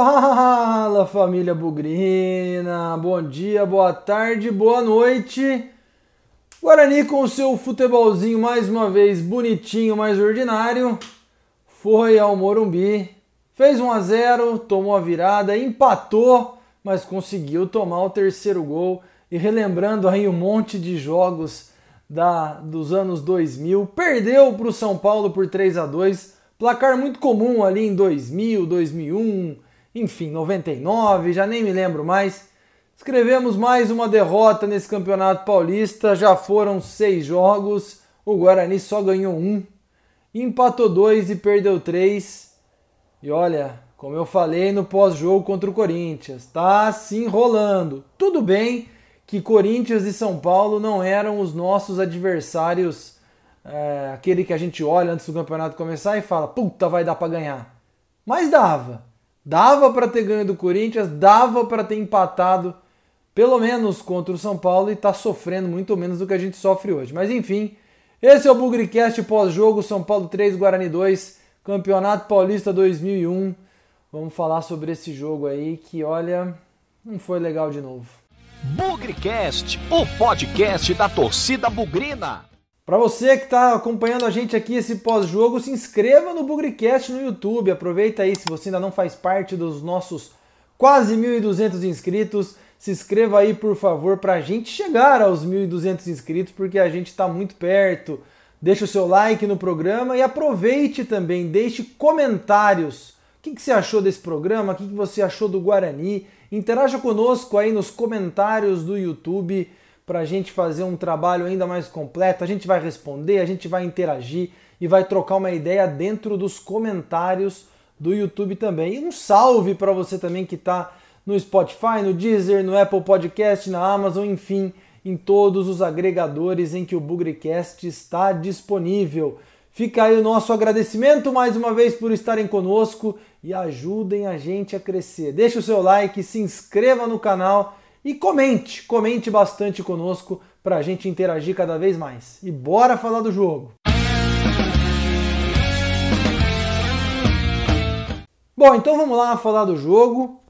Fala família Bugrina, bom dia, boa tarde, boa noite. Guarani com o seu futebolzinho mais uma vez bonitinho, mais ordinário, foi ao Morumbi, fez 1 a 0, tomou a virada, empatou, mas conseguiu tomar o terceiro gol. E relembrando aí um monte de jogos da, dos anos 2000, perdeu para o São Paulo por 3 a 2, placar muito comum ali em 2000, 2001 enfim, 99, já nem me lembro mais. Escrevemos mais uma derrota nesse campeonato paulista, já foram seis jogos, o Guarani só ganhou um, empatou dois e perdeu três. E olha, como eu falei no pós-jogo contra o Corinthians, tá se enrolando. Tudo bem que Corinthians e São Paulo não eram os nossos adversários, é, aquele que a gente olha antes do campeonato começar e fala, puta, vai dar para ganhar. Mas dava. Dava para ter ganho do Corinthians, dava para ter empatado pelo menos contra o São Paulo e está sofrendo muito menos do que a gente sofre hoje. Mas enfim, esse é o Bugricast pós-jogo São Paulo 3, Guarani 2, Campeonato Paulista 2001. Vamos falar sobre esse jogo aí que, olha, não foi legal de novo. Bugricast, o podcast da torcida bugrina. Para você que está acompanhando a gente aqui esse pós-jogo, se inscreva no Bugricast no YouTube. Aproveita aí, se você ainda não faz parte dos nossos quase 1.200 inscritos, se inscreva aí, por favor, para a gente chegar aos 1.200 inscritos, porque a gente está muito perto. Deixe o seu like no programa e aproveite também, deixe comentários. O que, que você achou desse programa? O que, que você achou do Guarani? Interaja conosco aí nos comentários do YouTube para a gente fazer um trabalho ainda mais completo. A gente vai responder, a gente vai interagir e vai trocar uma ideia dentro dos comentários do YouTube também. E um salve para você também que está no Spotify, no Deezer, no Apple Podcast, na Amazon, enfim, em todos os agregadores em que o Bugrecast está disponível. Fica aí o nosso agradecimento mais uma vez por estarem conosco e ajudem a gente a crescer. Deixe o seu like, se inscreva no canal e comente, comente bastante conosco para a gente interagir cada vez mais. E bora falar do jogo! Bom, então vamos lá falar do jogo.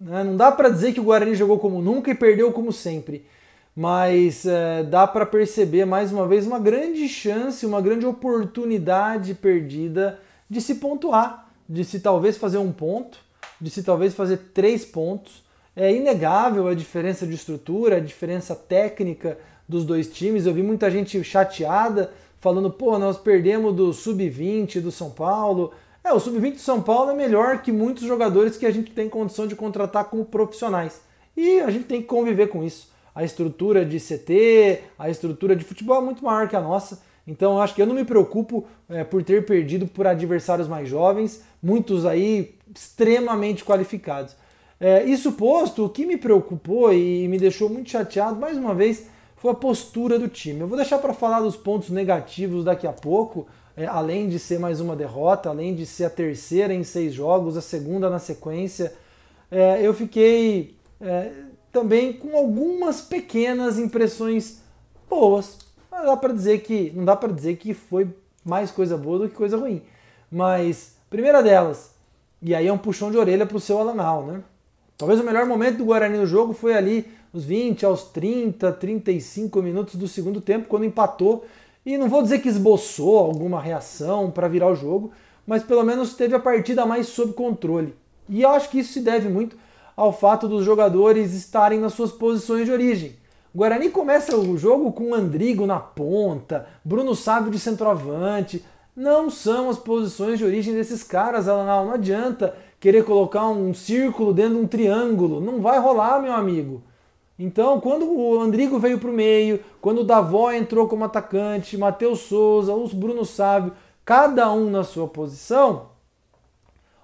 Né? Não dá para dizer que o Guarani jogou como nunca e perdeu como sempre, mas é, dá para perceber mais uma vez uma grande chance, uma grande oportunidade perdida de se pontuar, de se talvez fazer um ponto, de se talvez fazer três pontos é inegável a diferença de estrutura, a diferença técnica dos dois times. Eu vi muita gente chateada falando, pô, nós perdemos do sub-20 do São Paulo. É, o sub-20 do São Paulo é melhor que muitos jogadores que a gente tem condição de contratar como profissionais. E a gente tem que conviver com isso. A estrutura de CT, a estrutura de futebol é muito maior que a nossa. Então acho que eu não me preocupo é, por ter perdido por adversários mais jovens, muitos aí extremamente qualificados. É, isso posto, o que me preocupou e me deixou muito chateado, mais uma vez, foi a postura do time. Eu vou deixar para falar dos pontos negativos daqui a pouco, é, além de ser mais uma derrota, além de ser a terceira em seis jogos, a segunda na sequência. É, eu fiquei é, também com algumas pequenas impressões boas. Não dá para dizer que não dá para dizer que foi mais coisa boa do que coisa ruim. Mas primeira delas, e aí é um puxão de orelha para o seu Alanal, né? Talvez o melhor momento do Guarani no jogo foi ali nos 20 aos 30, 35 minutos do segundo tempo, quando empatou. E não vou dizer que esboçou alguma reação para virar o jogo, mas pelo menos teve a partida mais sob controle. E eu acho que isso se deve muito ao fato dos jogadores estarem nas suas posições de origem. O Guarani começa o jogo com Andrigo na ponta, Bruno Sábio de centroavante. Não são as posições de origem desses caras, Alanal. Não adianta querer colocar um círculo dentro de um triângulo. Não vai rolar, meu amigo. Então, quando o Andrigo veio para o meio, quando o Davó entrou como atacante, Matheus Souza, os Bruno Sávio, cada um na sua posição,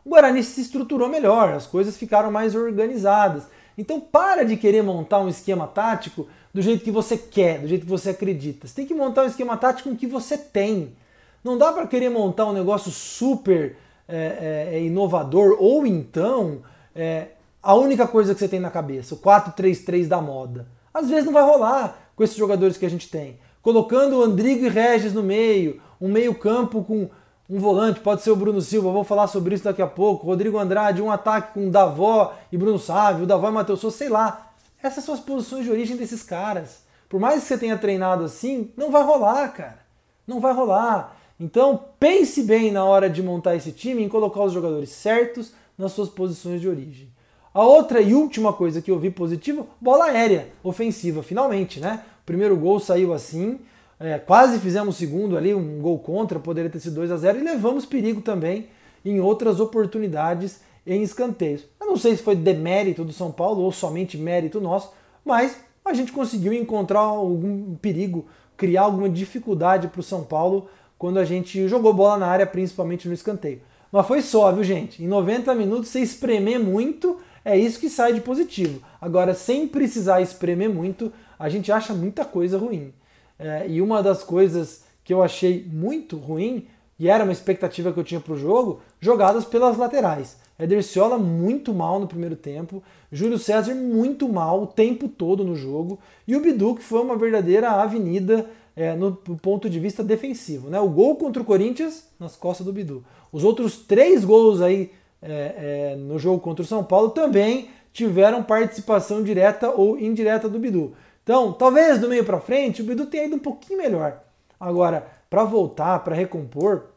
o Guarani se estruturou melhor, as coisas ficaram mais organizadas. Então, para de querer montar um esquema tático do jeito que você quer, do jeito que você acredita. Você tem que montar um esquema tático com o que você tem. Não dá para querer montar um negócio super é, é, é inovador, ou então é, a única coisa que você tem na cabeça, o 4-3-3 da moda. Às vezes não vai rolar com esses jogadores que a gente tem. Colocando o Andrigo e Regis no meio, um meio-campo com um volante, pode ser o Bruno Silva, vou falar sobre isso daqui a pouco. Rodrigo Andrade, um ataque com Davó e Bruno Sávio, Davó e Matheus Souza, sei lá. Essas são as posições de origem desses caras. Por mais que você tenha treinado assim, não vai rolar, cara. Não vai rolar. Então, pense bem na hora de montar esse time em colocar os jogadores certos nas suas posições de origem. A outra e última coisa que eu vi positiva, bola aérea, ofensiva, finalmente, né? O primeiro gol saiu assim, é, quase fizemos o segundo ali, um gol contra, poderia ter sido 2 a 0 e levamos perigo também em outras oportunidades em escanteios. Eu não sei se foi demérito do São Paulo ou somente mérito nosso, mas a gente conseguiu encontrar algum perigo, criar alguma dificuldade para o São Paulo quando a gente jogou bola na área, principalmente no escanteio. Mas foi só, viu, gente? Em 90 minutos, você espremer muito, é isso que sai de positivo. Agora, sem precisar espremer muito, a gente acha muita coisa ruim. É, e uma das coisas que eu achei muito ruim, e era uma expectativa que eu tinha para o jogo, jogadas pelas laterais. Ederciola muito mal no primeiro tempo, Júlio César muito mal o tempo todo no jogo, e o Bidu que foi uma verdadeira avenida é, no, ponto de vista defensivo. Né? O gol contra o Corinthians nas costas do Bidu. Os outros três gols aí é, é, no jogo contra o São Paulo também tiveram participação direta ou indireta do Bidu. Então, talvez do meio para frente o Bidu tenha ido um pouquinho melhor. Agora, para voltar, para recompor,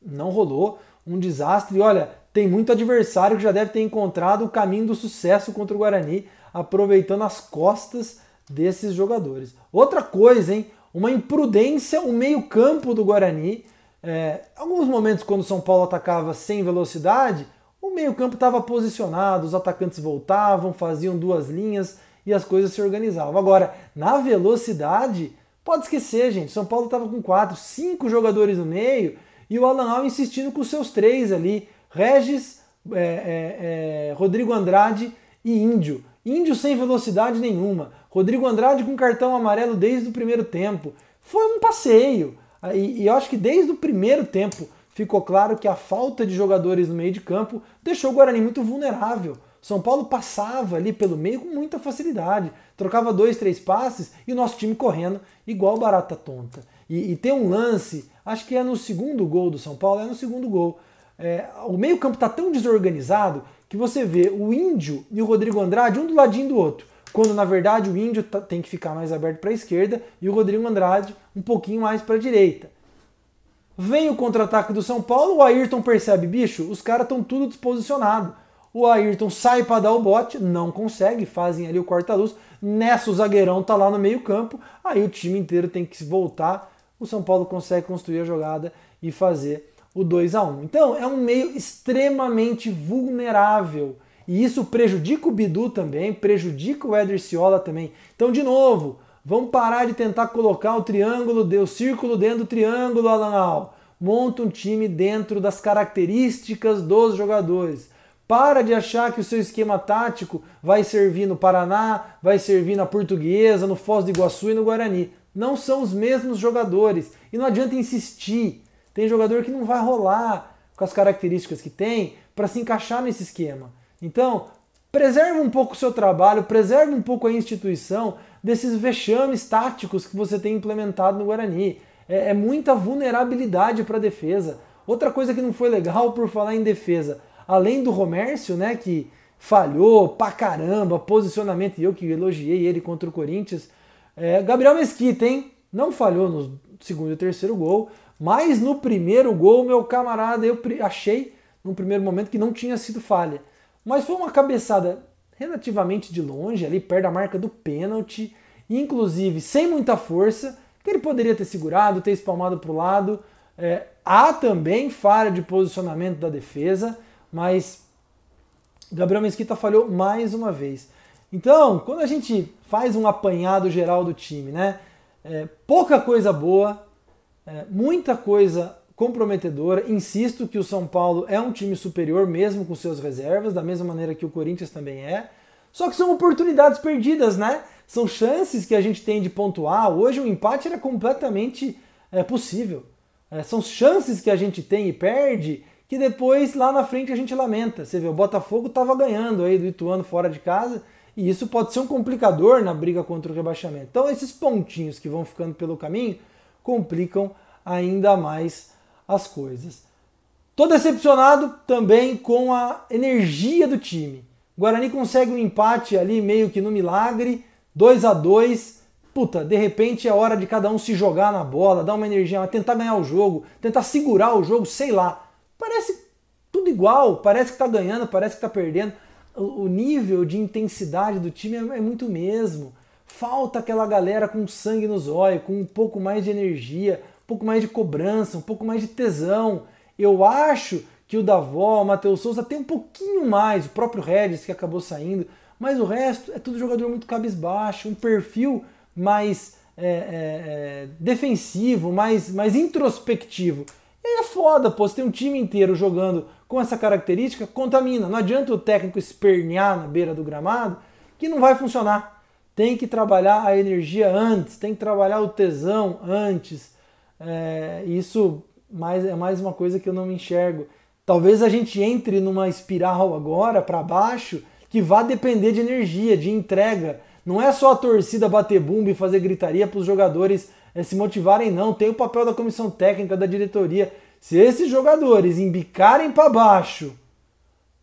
não rolou. Um desastre. E olha, tem muito adversário que já deve ter encontrado o caminho do sucesso contra o Guarani, aproveitando as costas desses jogadores. Outra coisa, hein? Uma imprudência, o meio-campo do Guarani. É, alguns momentos, quando o São Paulo atacava sem velocidade, o meio-campo estava posicionado, os atacantes voltavam, faziam duas linhas e as coisas se organizavam. Agora, na velocidade, pode esquecer, gente. São Paulo estava com quatro, cinco jogadores no meio e o Alan insistindo com seus três ali: Regis, é, é, é, Rodrigo Andrade e Índio. Índio sem velocidade nenhuma. Rodrigo Andrade com cartão amarelo desde o primeiro tempo. Foi um passeio. E, e eu acho que desde o primeiro tempo ficou claro que a falta de jogadores no meio de campo deixou o Guarani muito vulnerável. São Paulo passava ali pelo meio com muita facilidade, trocava dois, três passes e o nosso time correndo igual barata tonta. E, e tem um lance, acho que é no segundo gol do São Paulo, é no segundo gol. É, o meio-campo está tão desorganizado que você vê o Índio e o Rodrigo Andrade um do ladinho do outro, quando na verdade o Índio tá, tem que ficar mais aberto para a esquerda e o Rodrigo Andrade um pouquinho mais para a direita. Vem o contra-ataque do São Paulo, o Ayrton percebe, bicho, os caras estão tudo disposicionado o Ayrton sai para dar o bote, não consegue, fazem ali o corta-luz. Nessa o zagueirão tá lá no meio-campo, aí o time inteiro tem que voltar. O São Paulo consegue construir a jogada e fazer o 2 a 1. Então, é um meio extremamente vulnerável. E isso prejudica o Bidu também, prejudica o Eder Ciola também. Então, de novo, vamos parar de tentar colocar o triângulo, o círculo dentro do triângulo, Alanal. Monta um time dentro das características dos jogadores. Para de achar que o seu esquema tático vai servir no Paraná, vai servir na Portuguesa, no Foz do Iguaçu e no Guarani. Não são os mesmos jogadores. E não adianta insistir. Tem jogador que não vai rolar com as características que tem para se encaixar nesse esquema. Então, preserve um pouco o seu trabalho, preserve um pouco a instituição desses vexames táticos que você tem implementado no Guarani. É, é muita vulnerabilidade para a defesa. Outra coisa que não foi legal por falar em defesa, além do Romércio, né, que falhou pra caramba, posicionamento, e eu que elogiei ele contra o Corinthians. É, Gabriel Mesquita, hein? Não falhou no segundo e terceiro gol, mas no primeiro gol, meu camarada, eu achei num primeiro momento que não tinha sido falha. Mas foi uma cabeçada relativamente de longe, ali perto da marca do pênalti, inclusive sem muita força, que ele poderia ter segurado, ter espalmado para o lado. É, há também falha de posicionamento da defesa mas Gabriel Mesquita falhou mais uma vez. Então, quando a gente faz um apanhado geral do time, né? É, pouca coisa boa, é, muita coisa comprometedora. Insisto que o São Paulo é um time superior, mesmo com seus reservas, da mesma maneira que o Corinthians também é. Só que são oportunidades perdidas, né? São chances que a gente tem de pontuar. Hoje o empate era completamente é, possível. É, são chances que a gente tem e perde que depois lá na frente a gente lamenta. Você vê, o Botafogo estava ganhando aí do Ituano fora de casa e isso pode ser um complicador na briga contra o rebaixamento. Então esses pontinhos que vão ficando pelo caminho complicam ainda mais as coisas. Tô decepcionado também com a energia do time. O Guarani consegue um empate ali meio que no milagre, 2 a 2 Puta, de repente é hora de cada um se jogar na bola, dar uma energia, tentar ganhar o jogo, tentar segurar o jogo, sei lá. Parece tudo igual, parece que tá ganhando, parece que tá perdendo. O nível de intensidade do time é, é muito mesmo. Falta aquela galera com sangue nos olhos, com um pouco mais de energia, um pouco mais de cobrança, um pouco mais de tesão. Eu acho que o Davó, o Matheus Souza tem um pouquinho mais, o próprio Regis que acabou saindo, mas o resto é tudo jogador muito cabisbaixo, um perfil mais é, é, é, defensivo, mais, mais introspectivo. E aí é foda, pô, você tem um time inteiro jogando com essa característica, contamina. Não adianta o técnico espernear na beira do gramado, que não vai funcionar. Tem que trabalhar a energia antes, tem que trabalhar o tesão antes. É, isso mais, é mais uma coisa que eu não me enxergo. Talvez a gente entre numa espiral agora para baixo que vá depender de energia, de entrega. Não é só a torcida bater bumbo e fazer gritaria para os jogadores é, se motivarem, não. Tem o papel da comissão técnica, da diretoria. Se esses jogadores embicarem para baixo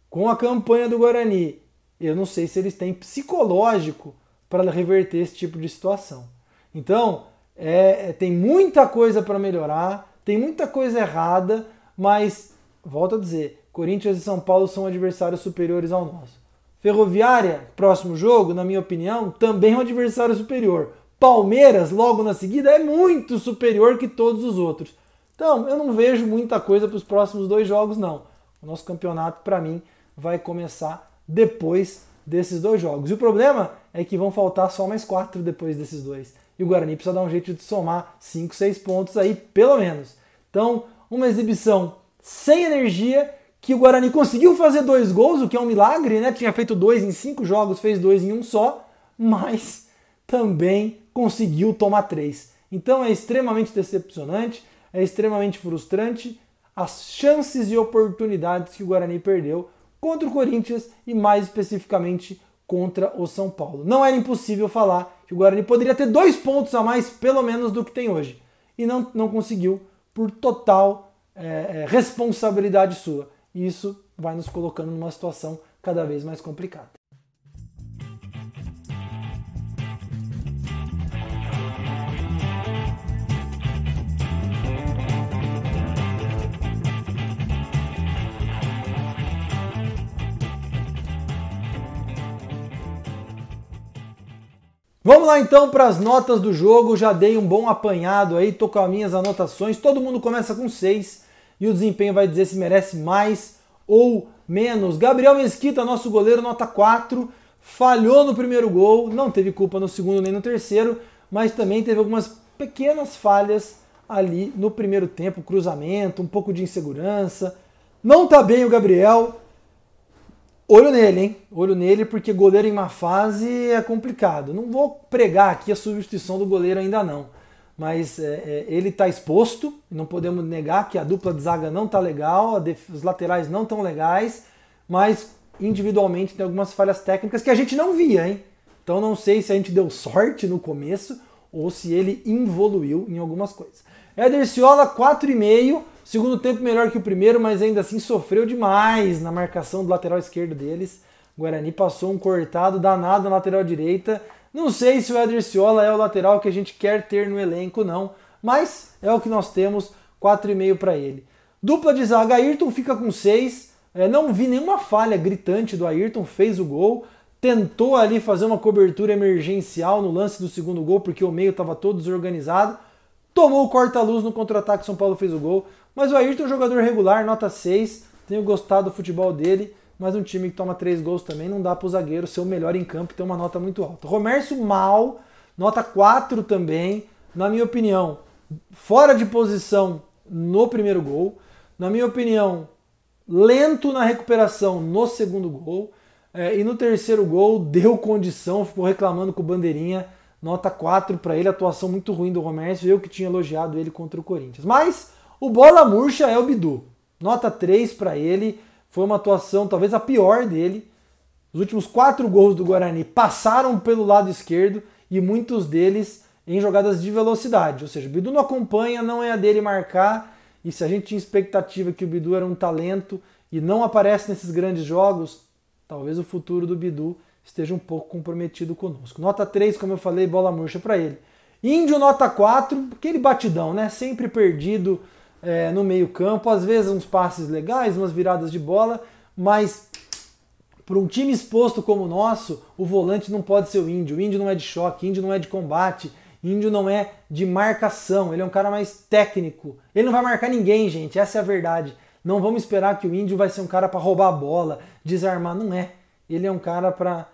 com a campanha do Guarani, eu não sei se eles têm psicológico para reverter esse tipo de situação. Então, é, é tem muita coisa para melhorar, tem muita coisa errada, mas, volto a dizer, Corinthians e São Paulo são adversários superiores ao nosso. Ferroviária, próximo jogo, na minha opinião, também é um adversário superior. Palmeiras, logo na seguida, é muito superior que todos os outros. Então, eu não vejo muita coisa para os próximos dois jogos, não. O nosso campeonato, para mim, vai começar depois desses dois jogos. E o problema é que vão faltar só mais quatro depois desses dois. E o Guarani precisa dar um jeito de somar 5, 6 pontos aí, pelo menos. Então, uma exibição sem energia, que o Guarani conseguiu fazer dois gols, o que é um milagre, né? Tinha feito dois em cinco jogos, fez dois em um só, mas também conseguiu tomar três. Então é extremamente decepcionante é extremamente frustrante as chances e oportunidades que o Guarani perdeu contra o Corinthians e mais especificamente contra o São Paulo. Não era impossível falar que o Guarani poderia ter dois pontos a mais, pelo menos, do que tem hoje. E não, não conseguiu por total é, é responsabilidade sua. E isso vai nos colocando numa situação cada vez mais complicada. Vamos lá então para as notas do jogo. Já dei um bom apanhado aí, tô com as minhas anotações. Todo mundo começa com 6 e o desempenho vai dizer se merece mais ou menos. Gabriel Mesquita, nosso goleiro, nota 4. Falhou no primeiro gol, não teve culpa no segundo nem no terceiro, mas também teve algumas pequenas falhas ali no primeiro tempo, cruzamento, um pouco de insegurança. Não tá bem o Gabriel, Olho nele, hein? Olho nele, porque goleiro em uma fase é complicado. Não vou pregar aqui a substituição do goleiro ainda não. Mas é, é, ele está exposto, não podemos negar que a dupla de zaga não está legal, os laterais não estão legais, mas individualmente tem algumas falhas técnicas que a gente não via, hein? Então não sei se a gente deu sorte no começo ou se ele evoluiu em algumas coisas. Éder Ciola, 4,5 Segundo tempo melhor que o primeiro, mas ainda assim sofreu demais na marcação do lateral esquerdo deles. O Guarani passou um cortado danado na lateral direita. Não sei se o Eder Ciola é o lateral que a gente quer ter no elenco, não. Mas é o que nós temos, 4,5 para ele. Dupla de zaga, Ayrton fica com 6. É, não vi nenhuma falha gritante do Ayrton, fez o gol. Tentou ali fazer uma cobertura emergencial no lance do segundo gol, porque o meio estava todo desorganizado. Tomou o corta-luz no contra-ataque, São Paulo fez o gol. Mas o Ayrton é um jogador regular, nota 6. Tenho gostado do futebol dele, mas um time que toma 3 gols também não dá para o zagueiro ser o melhor em campo e ter uma nota muito alta. Romércio mal, nota 4 também. Na minha opinião, fora de posição no primeiro gol. Na minha opinião, lento na recuperação no segundo gol. É, e no terceiro gol, deu condição, ficou reclamando com o Bandeirinha. Nota 4 para ele, atuação muito ruim do Romércio. Eu que tinha elogiado ele contra o Corinthians. Mas o bola murcha é o Bidu. Nota 3 para ele. Foi uma atuação talvez a pior dele. Os últimos quatro gols do Guarani passaram pelo lado esquerdo e muitos deles em jogadas de velocidade. Ou seja, o Bidu não acompanha, não é a dele marcar E se a gente tinha expectativa que o Bidu era um talento e não aparece nesses grandes jogos, talvez o futuro do Bidu esteja um pouco comprometido conosco. Nota 3, como eu falei, bola murcha para ele. Índio, nota 4, aquele batidão, né? Sempre perdido é, no meio-campo, às vezes uns passes legais, umas viradas de bola, mas para um time exposto como o nosso, o volante não pode ser o índio. O índio não é de choque, índio não é de combate, índio não é de marcação. Ele é um cara mais técnico. Ele não vai marcar ninguém, gente. Essa é a verdade. Não vamos esperar que o índio vai ser um cara para roubar a bola, desarmar. Não é. Ele é um cara para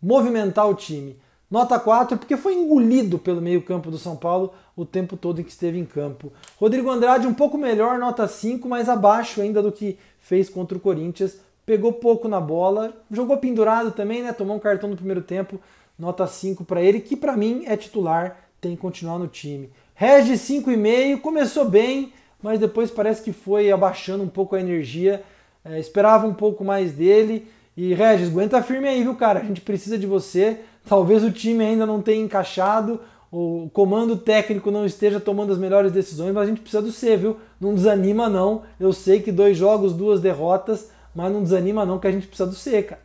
movimentar o time. Nota 4, porque foi engolido pelo meio-campo do São Paulo o tempo todo em que esteve em campo. Rodrigo Andrade, um pouco melhor, nota 5, mas abaixo ainda do que fez contra o Corinthians pegou pouco na bola, jogou pendurado também, né? Tomou um cartão no primeiro tempo, nota 5 para ele, que para mim é titular, tem que continuar no time. Regis 5,5, começou bem, mas depois parece que foi abaixando um pouco a energia. É, esperava um pouco mais dele. E Regis, aguenta firme aí, viu, cara? A gente precisa de você. Talvez o time ainda não tenha encaixado, o comando técnico não esteja tomando as melhores decisões, mas a gente precisa do você, viu? Não desanima, não. Eu sei que dois jogos, duas derrotas mas não desanima não que a gente precisa do C, cara.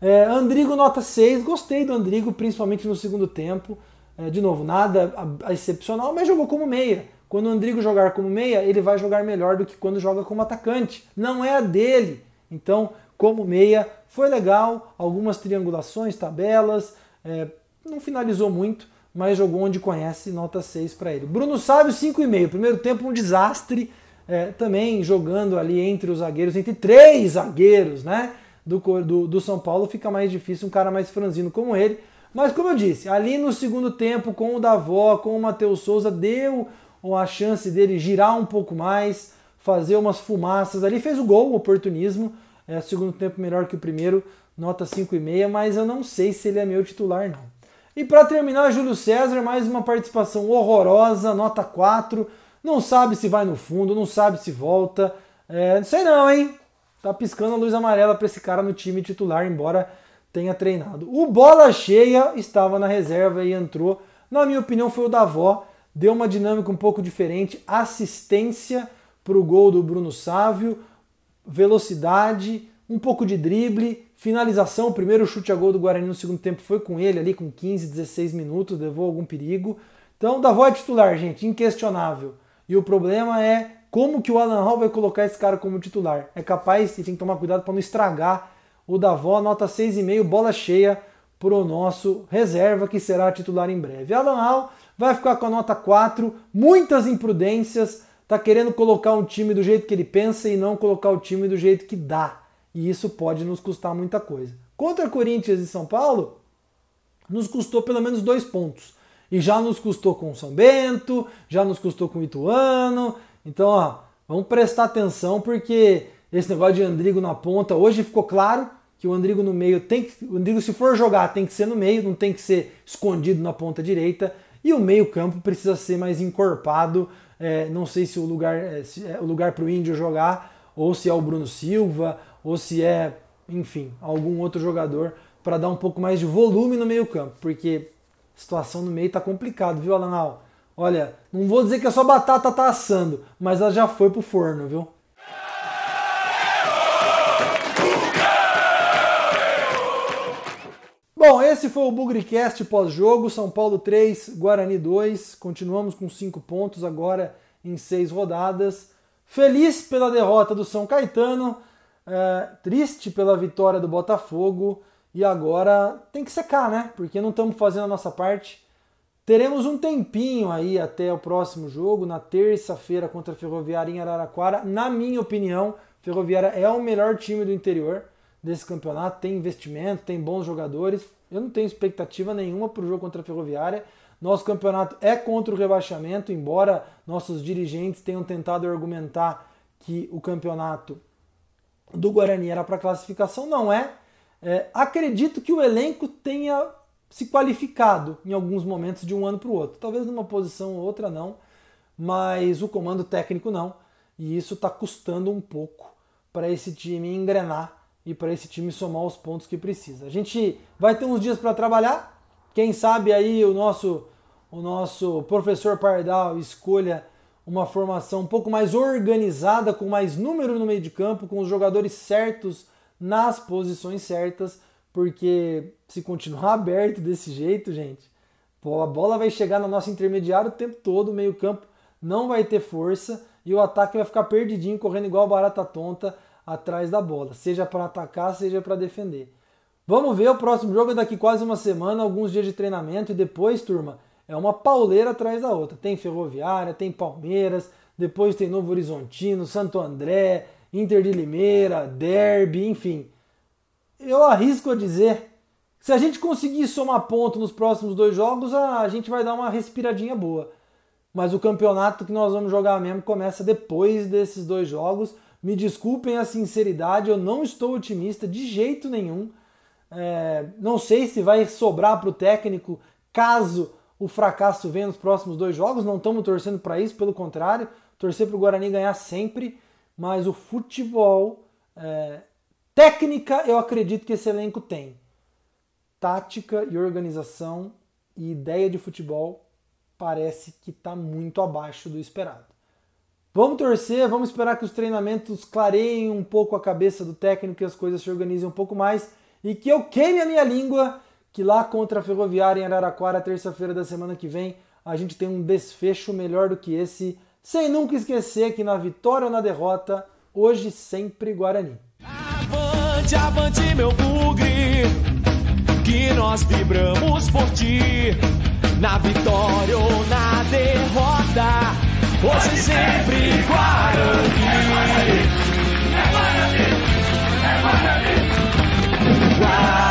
É, Andrigo nota 6, gostei do Andrigo, principalmente no segundo tempo. É, de novo, nada excepcional, mas jogou como meia. Quando o Andrigo jogar como meia, ele vai jogar melhor do que quando joga como atacante. Não é a dele. Então, como meia, foi legal. Algumas triangulações, tabelas. É, não finalizou muito, mas jogou onde conhece, nota 6 para ele. Bruno Sávio, 5,5. Primeiro tempo, um desastre é, também jogando ali entre os zagueiros, entre três zagueiros, né? Do, do, do, São Paulo fica mais difícil um cara mais franzino como ele. Mas como eu disse, ali no segundo tempo, com o Davó, com o Matheus Souza, deu a chance dele girar um pouco mais, fazer umas fumaças ali, fez o gol, o oportunismo. É, segundo tempo melhor que o primeiro, nota 5,5, mas eu não sei se ele é meu titular, não. E para terminar, Júlio César, mais uma participação horrorosa, nota 4. Não sabe se vai no fundo, não sabe se volta. É, não sei não, hein? Tá piscando a luz amarela para esse cara no time titular, embora tenha treinado. O bola cheia estava na reserva e entrou. Na minha opinião, foi o Davó. Deu uma dinâmica um pouco diferente. Assistência para o gol do Bruno Sávio, velocidade, um pouco de drible, finalização. O primeiro chute a gol do Guarani no segundo tempo foi com ele ali com 15, 16 minutos, levou algum perigo. Então, Davó é titular, gente, inquestionável. E o problema é como que o Alan Hall vai colocar esse cara como titular. É capaz e tem que tomar cuidado para não estragar o Davó, nota 6,5, bola cheia para o nosso reserva, que será titular em breve. Alan Hall vai ficar com a nota 4, muitas imprudências, tá querendo colocar um time do jeito que ele pensa e não colocar o time do jeito que dá. E isso pode nos custar muita coisa. Contra Corinthians e São Paulo, nos custou pelo menos dois pontos. E já nos custou com São Bento, já nos custou com Ituano. Então, ó, vamos prestar atenção porque esse negócio de Andrigo na ponta, hoje ficou claro que o Andrigo no meio tem que. O Andrigo, se for jogar, tem que ser no meio, não tem que ser escondido na ponta direita. E o meio-campo precisa ser mais encorpado. É, não sei se o lugar é, é o lugar para o Índio jogar, ou se é o Bruno Silva, ou se é, enfim, algum outro jogador para dar um pouco mais de volume no meio-campo, porque situação no meio tá complicado, viu, Alanal? Olha, não vou dizer que a sua batata tá assando, mas ela já foi pro forno, viu? Bom, esse foi o Bugricast pós-jogo, São Paulo 3, Guarani 2. Continuamos com 5 pontos agora em 6 rodadas. Feliz pela derrota do São Caetano, é, triste pela vitória do Botafogo. E agora tem que secar, né? Porque não estamos fazendo a nossa parte. Teremos um tempinho aí até o próximo jogo, na terça-feira contra a Ferroviária em Araraquara. Na minha opinião, Ferroviária é o melhor time do interior desse campeonato. Tem investimento, tem bons jogadores. Eu não tenho expectativa nenhuma para o jogo contra a Ferroviária. Nosso campeonato é contra o rebaixamento, embora nossos dirigentes tenham tentado argumentar que o campeonato do Guarani era para classificação, não é. É, acredito que o elenco tenha se qualificado em alguns momentos de um ano para o outro. Talvez numa posição ou outra não, mas o comando técnico não. E isso está custando um pouco para esse time engrenar e para esse time somar os pontos que precisa. A gente vai ter uns dias para trabalhar. Quem sabe aí o nosso o nosso professor Pardal escolha uma formação um pouco mais organizada, com mais número no meio de campo, com os jogadores certos nas posições certas, porque se continuar aberto desse jeito, gente, a bola vai chegar no nosso intermediário o tempo todo, o meio-campo não vai ter força e o ataque vai ficar perdidinho, correndo igual barata tonta atrás da bola, seja para atacar, seja para defender. Vamos ver, o próximo jogo daqui quase uma semana, alguns dias de treinamento e depois, turma, é uma pauleira atrás da outra. Tem Ferroviária, tem Palmeiras, depois tem Novo Horizontino, Santo André, Inter de Limeira, Derby, enfim. Eu arrisco a dizer, se a gente conseguir somar ponto nos próximos dois jogos, a gente vai dar uma respiradinha boa. Mas o campeonato que nós vamos jogar mesmo começa depois desses dois jogos. Me desculpem a sinceridade, eu não estou otimista de jeito nenhum. É, não sei se vai sobrar para o técnico caso o fracasso venha nos próximos dois jogos. Não estamos torcendo para isso, pelo contrário, torcer para o Guarani ganhar sempre. Mas o futebol, é, técnica, eu acredito que esse elenco tem. Tática e organização e ideia de futebol parece que está muito abaixo do esperado. Vamos torcer, vamos esperar que os treinamentos clareiem um pouco a cabeça do técnico e as coisas se organizem um pouco mais e que eu queime a minha língua que lá contra a Ferroviária em Araraquara, terça-feira da semana que vem, a gente tem um desfecho melhor do que esse, sem nunca esquecer que na vitória ou na derrota, hoje sempre Guarani. Avante, avante, meu bugre, que nós vibramos por ti, na vitória ou na derrota, hoje sempre Guarani. É Guarani, é Guarani, é Guarani. Guarani.